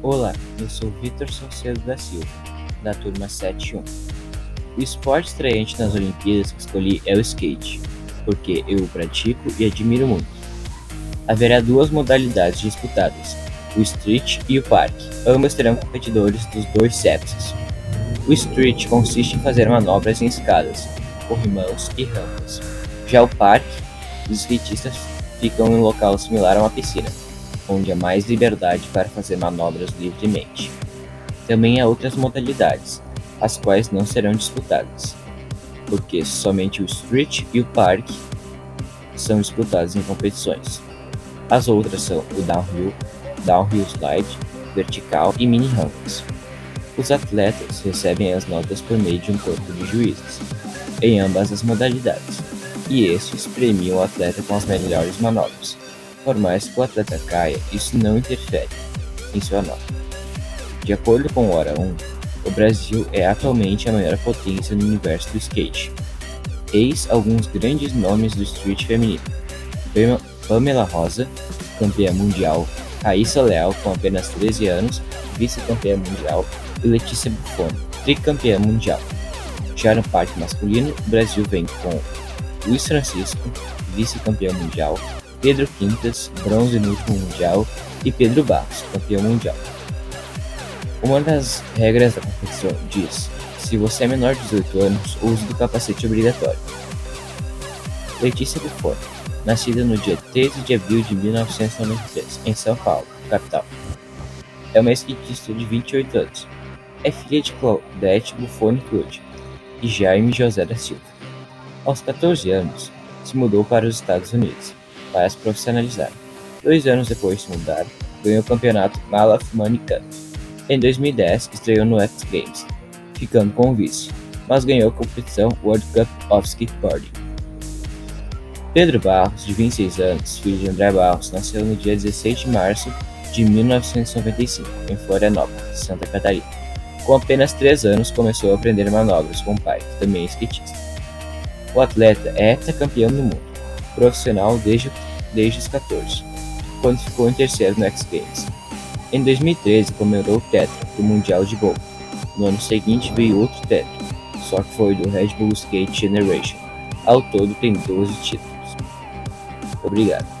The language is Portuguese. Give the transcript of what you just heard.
Olá, eu sou Vitor Salcedo da Silva, da turma 71. O esporte estreante nas Olimpíadas que escolhi é o skate, porque eu o pratico e admiro muito. Haverá duas modalidades disputadas, o street e o parque. Ambas terão competidores dos dois sexos. O street consiste em fazer manobras em escadas, corrimãos e rampas. Já o parque, os skatistas ficam em um local similar a uma piscina onde há mais liberdade para fazer manobras livremente. Também há outras modalidades, as quais não serão disputadas, porque somente o Street e o Park são disputados em competições. As outras são o Downhill, Downhill Slide, Vertical e Mini Rampas. Os atletas recebem as notas por meio de um corpo de juízes, em ambas as modalidades, e estes premiam o atleta com as melhores manobras. Por mais que o atleta caia, isso não interfere em sua nota. De acordo com Hora 1, o Brasil é atualmente a maior potência no universo do skate. Eis alguns grandes nomes do street feminino: Pamela Rosa, campeã mundial, Raíssa Leal, com apenas 13 anos, vice-campeã mundial, e Letícia Buffon, tricampeã mundial. Já no parque masculino, o Brasil vem com Luiz Francisco, vice-campeão mundial, Pedro Quintas, bronze no último Mundial, e Pedro Barros, campeão mundial. Uma das regras da competição diz: se você é menor de 18 anos, use do capacete obrigatório. Letícia Buffon, nascida no dia 13 de abril de 1993, em São Paulo, capital. É uma skatista de 28 anos. É filha de Claudete Buffoni Clude e Jaime José da Silva. Aos 14 anos, se mudou para os Estados Unidos para se profissionalizar. Dois anos depois de mudar, ganhou o campeonato Malaf Money Cup. Em 2010, estreou no X Games, ficando com o vice, mas ganhou a competição World Cup of Skateboarding. Pedro Barros, de 26 anos, filho de André Barros, nasceu no dia 16 de março de 1995, em Florianópolis, Santa Catarina. Com apenas 3 anos, começou a aprender manobras com o pai, que também é skatista. O atleta é heptacampeão do mundo profissional desde, desde os 14, quando ficou em terceiro no X Games. Em 2013, comemorou o tetra do Mundial de Gol. No ano seguinte veio outro tetra, só que foi do Red Bull Skate Generation. Ao todo tem 12 títulos. Obrigado.